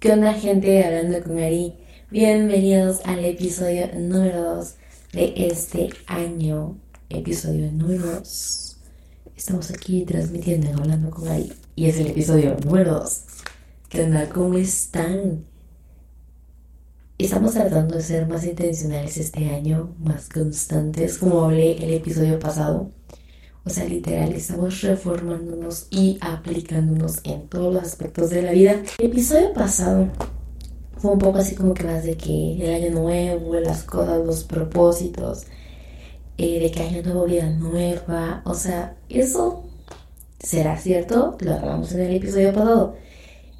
¿Qué onda gente hablando con Ari? Bienvenidos al episodio número 2 de este año. Episodio número 2. Estamos aquí transmitiendo hablando con Ari. Y es el episodio número 2. ¿Qué onda? ¿Cómo están? Estamos tratando de ser más intencionales este año, más constantes, como hablé el episodio pasado. O sea, literal, estamos reformándonos y aplicándonos en todos los aspectos de la vida. El episodio pasado fue un poco así como que más de que el año nuevo, las cosas, los propósitos, eh, de que año nuevo, vida nueva. O sea, eso será cierto, lo hablamos en el episodio pasado.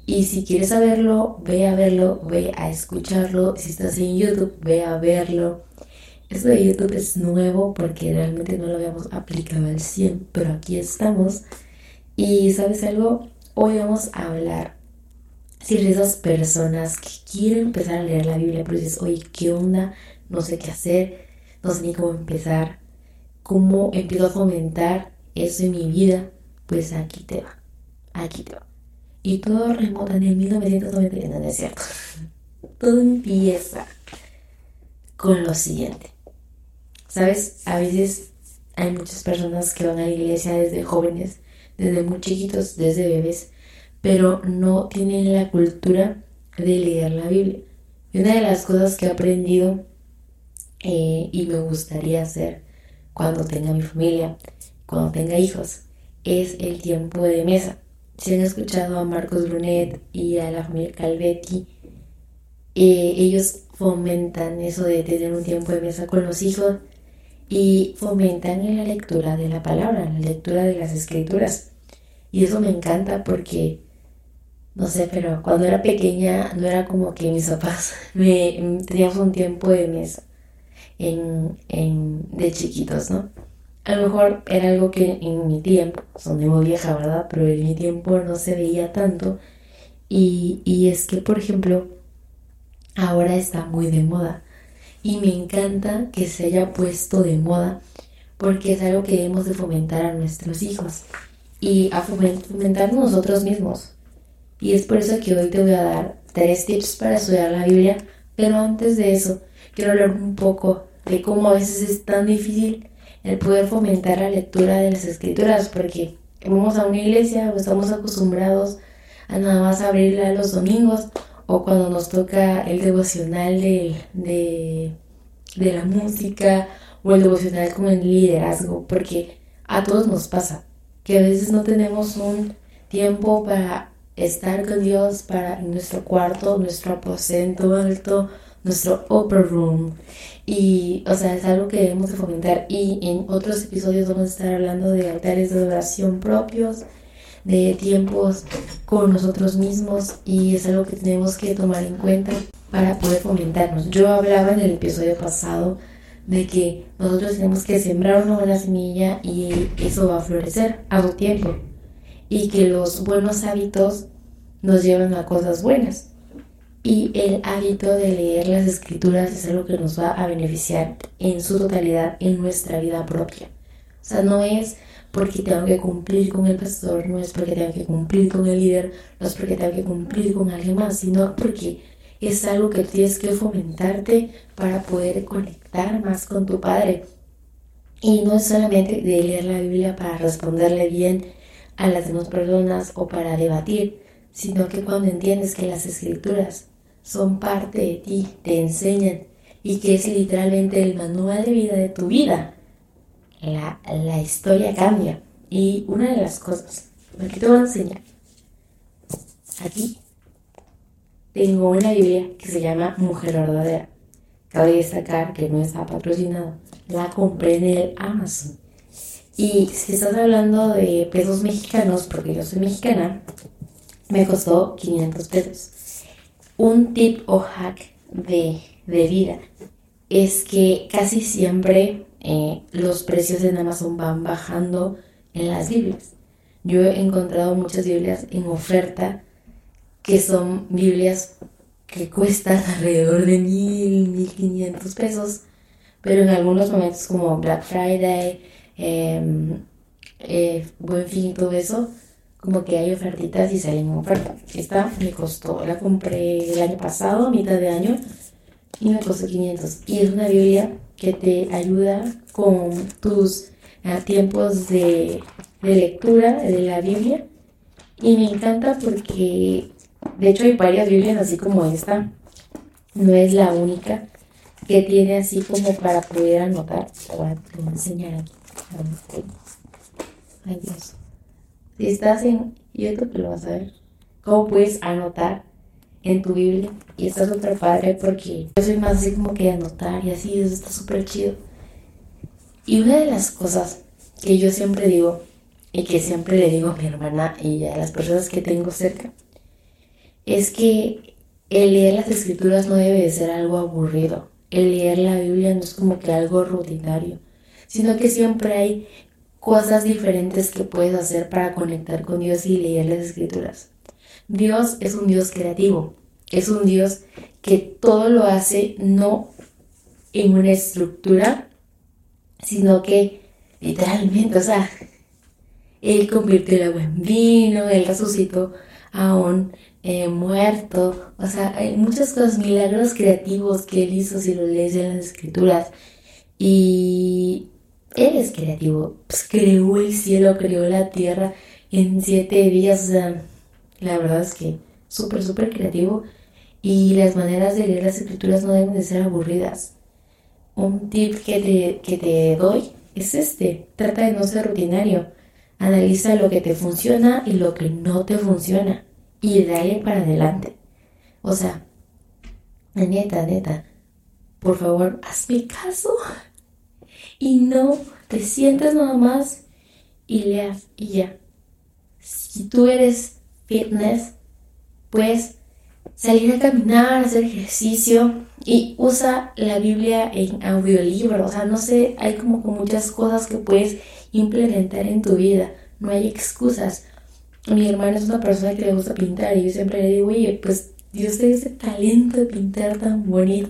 Y si quieres saberlo, ve a verlo, ve a escucharlo. Si estás en YouTube, ve a verlo. Esto de YouTube es nuevo porque realmente no lo habíamos aplicado al 100, pero aquí estamos. Y sabes algo, hoy vamos a hablar si eres esas personas que quieren empezar a leer la Biblia, pero dices, oye, ¿qué onda? No sé qué hacer, no sé ni cómo empezar, cómo empiezo a fomentar eso en mi vida, pues aquí te va, aquí te va. Y todo remota en el 1990, no es cierto. Todo empieza con lo siguiente. ¿Sabes? A veces hay muchas personas que van a la iglesia desde jóvenes, desde muy chiquitos, desde bebés, pero no tienen la cultura de leer la Biblia. Y una de las cosas que he aprendido eh, y me gustaría hacer cuando tenga mi familia, cuando tenga hijos, es el tiempo de mesa. Si han escuchado a Marcos Brunet y a la familia Calvetti, eh, ellos fomentan eso de tener un tiempo de mesa con los hijos y fomentan en la lectura de la palabra, la lectura de las escrituras. Y eso me encanta porque, no sé, pero cuando era pequeña no era como que mis papás me, teníamos un tiempo de mesa en, de chiquitos, ¿no? A lo mejor era algo que en mi tiempo, son muy vieja, ¿verdad? Pero en mi tiempo no se veía tanto. Y, y es que, por ejemplo, ahora está muy de moda y me encanta que se haya puesto de moda porque es algo que debemos de fomentar a nuestros hijos y a fomentar nosotros mismos. Y es por eso que hoy te voy a dar tres tips para estudiar la Biblia, pero antes de eso quiero hablar un poco de cómo a veces es tan difícil el poder fomentar la lectura de las escrituras porque vamos a una iglesia o estamos acostumbrados a nada más abrirla los domingos o cuando nos toca el devocional de, de, la música o el devocional con el liderazgo, porque a todos nos pasa que a veces no tenemos un tiempo para estar con Dios para nuestro cuarto, nuestro aposento alto, nuestro upper room. Y, o sea, es algo que debemos de fomentar. Y en otros episodios vamos a estar hablando de altares de oración propios, de tiempos con nosotros mismos y es algo que tenemos que tomar en cuenta para poder fomentarnos. Yo hablaba en el episodio pasado de que nosotros tenemos que sembrar una buena semilla y eso va a florecer a su tiempo y que los buenos hábitos nos llevan a cosas buenas y el hábito de leer las escrituras es algo que nos va a beneficiar en su totalidad en nuestra vida propia. O sea, no es porque tengo que cumplir con el pastor, no es porque tengo que cumplir con el líder, no es porque tengo que cumplir con alguien más, sino porque es algo que tienes que fomentarte para poder conectar más con tu Padre. Y no es solamente de leer la Biblia para responderle bien a las demás personas o para debatir, sino que cuando entiendes que las escrituras son parte de ti, te enseñan y que es literalmente el manual de vida de tu vida la, la historia cambia. Y una de las cosas, aquí te voy a enseñar. Aquí tengo una Biblia que se llama Mujer Verdadera. Cabe destacar que no está patrocinado. La compré en el Amazon. Y si estás hablando de pesos mexicanos, porque yo soy mexicana, me costó 500 pesos. Un tip o hack de, de vida es que casi siempre eh, los precios en Amazon van bajando en las Biblias. Yo he encontrado muchas Biblias en oferta que son Biblias que cuestan alrededor de mil, mil quinientos pesos, pero en algunos momentos como Black Friday, em, eh, Buen Fin y todo eso, como que hay ofertitas y salen ofertas. Esta me costó, la compré el año pasado, mitad de año, y me costó 500. Y es una Biblia que te ayuda con tus ah, tiempos de, de lectura de la Biblia. Y me encanta porque, de hecho, hay varias Biblias así como esta. No es la única que tiene así como para poder anotar. Te voy a enseñar aquí. Ay Dios. Si estás en YouTube lo vas a ver. Cómo puedes anotar en tu Biblia. Y está súper padre porque yo soy más así como que anotar y así, eso está súper chido. Y una de las cosas que yo siempre digo y que siempre le digo a mi hermana y a las personas que tengo cerca es que el leer las escrituras no debe de ser algo aburrido. El leer la Biblia no es como que algo rutinario, sino que siempre hay cosas diferentes que puedes hacer para conectar con Dios y leer las escrituras. Dios es un Dios creativo, es un Dios que todo lo hace no en una estructura, sino que literalmente, o sea, Él convirtió el agua en vino, Él resucitó a un eh, muerto, o sea, hay muchas cosas, milagros creativos que Él hizo si lo lees en las escrituras. Y Él es creativo, pues creó el cielo, creó la tierra en siete días, o sea, la verdad es que súper, súper creativo y las maneras de leer las escrituras no deben de ser aburridas. Un tip que te, que te doy es este, trata de no ser rutinario. Analiza lo que te funciona y lo que no te funciona y dale para adelante. O sea, neta, neta, por favor, hazme caso y no te sientes nada más y leas y ya. Si tú eres fitness, pues salir a caminar, hacer ejercicio y usa la Biblia en audiolibro. O sea, no sé, hay como muchas cosas que puedes implementar en tu vida. No hay excusas. Mi hermana es una persona que le gusta pintar y yo siempre le digo, oye, pues Dios te ese talento de pintar tan bonito.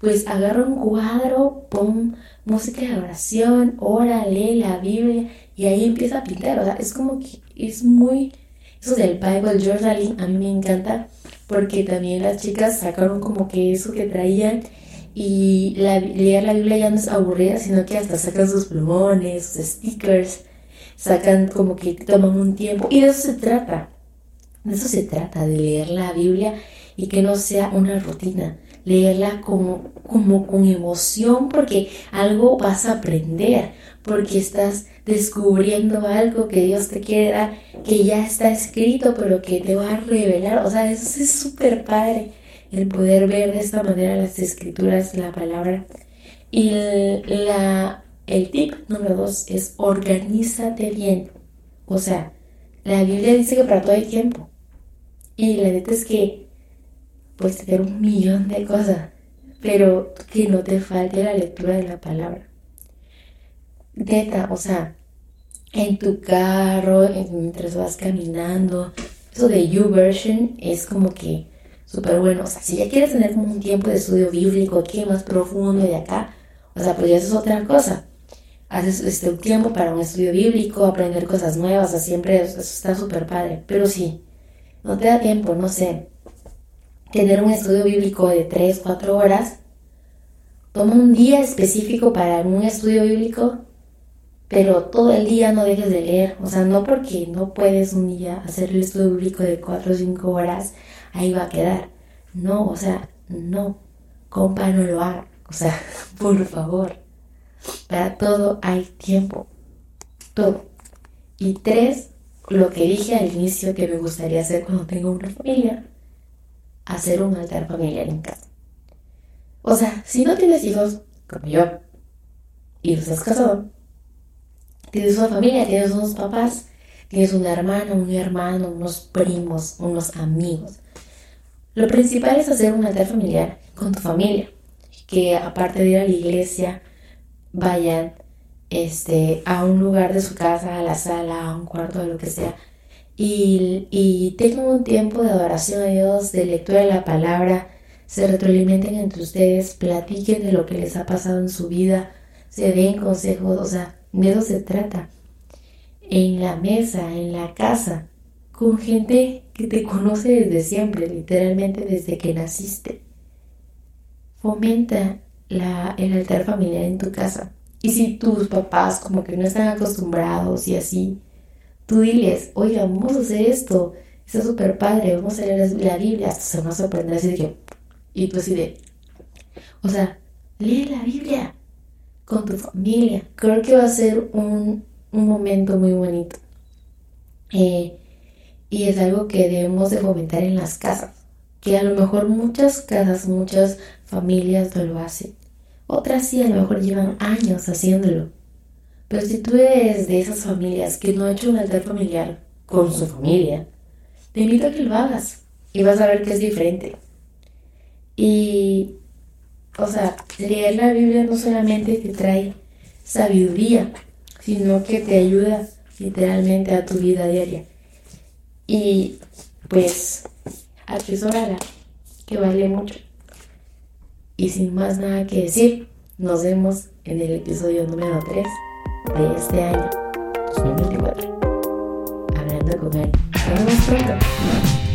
Pues agarra un cuadro, pon música de oración, ora, lee la Biblia y ahí empieza a pintar. O sea, es como que es muy eso del Bible Journaling a mí me encanta porque también las chicas sacaron como que eso que traían y la, leer la Biblia ya no es aburrida, sino que hasta sacan sus plumones, sus stickers, sacan como que toman un tiempo y de eso se trata. De eso se trata, de leer la Biblia y que no sea una rutina. Leerla como, como con emoción porque algo vas a aprender, porque estás descubriendo algo que Dios te quiere dar, que ya está escrito, pero que te va a revelar. O sea, eso es súper padre, el poder ver de esta manera las escrituras, la palabra. Y la, el tip número dos es organízate bien. O sea, la Biblia dice que para todo hay tiempo. Y la neta es que puedes tener un millón de cosas, pero que no te falte la lectura de la palabra. Neta, o sea, en tu carro, mientras vas caminando. Eso de YouVersion es como que súper bueno. O sea, si ya quieres tener como un tiempo de estudio bíblico aquí más profundo de acá, o sea, pues ya eso es otra cosa. Haces este, un tiempo para un estudio bíblico, aprender cosas nuevas, o sea, siempre eso, está súper padre. Pero sí, no te da tiempo, no sé, tener un estudio bíblico de 3, 4 horas, toma un día específico para un estudio bíblico pero todo el día no dejes de leer. O sea, no porque no puedes un día hacer el estudio bíblico de 4 o 5 horas, ahí va a quedar. No, o sea, no. Compa, no lo haga. O sea, por favor. Para todo hay tiempo. Todo. Y tres, lo que dije al inicio que me gustaría hacer cuando tengo una familia, hacer un altar familiar en casa. O sea, si no tienes hijos, como yo, y no estás casado, Tienes una familia, tienes unos papás, tienes una hermana, un hermano, unos primos, unos amigos. Lo principal es hacer un altar familiar con tu familia, que aparte de ir a la iglesia, vayan este, a un lugar de su casa, a la sala, a un cuarto, de lo que sea, y, y tengan un tiempo de adoración a Dios, de lectura de la palabra, se retroalimenten entre ustedes, platiquen de lo que les ha pasado en su vida, se den consejos, o sea, de eso se trata. en la mesa, en la casa, con gente que te conoce desde siempre, literalmente desde que naciste. Fomenta la, el altar familiar en tu casa. Y si tus papás como que no están acostumbrados y así, tú diles, oiga, vamos a hacer esto, está súper padre, vamos a leer la Biblia, hasta se van a sorprender así de que, y tú así de, o sea, lee la Biblia con tu familia. Creo que va a ser un, un momento muy bonito. Eh, y es algo que debemos de fomentar en las casas. Que a lo mejor muchas casas, muchas familias no lo hacen. Otras sí, a lo mejor llevan años haciéndolo. Pero si tú eres de esas familias que no ha hecho un altar familiar con su familia, te invito a que lo hagas y vas a ver que es diferente. Y, o sea, leer la Biblia no solamente te trae sabiduría, sino que te ayuda literalmente a tu vida diaria. Y pues atesorala, que vale mucho. Y sin más nada que decir, nos vemos en el episodio número 3 de este año 2024. Hablando con él. Nos vemos pronto.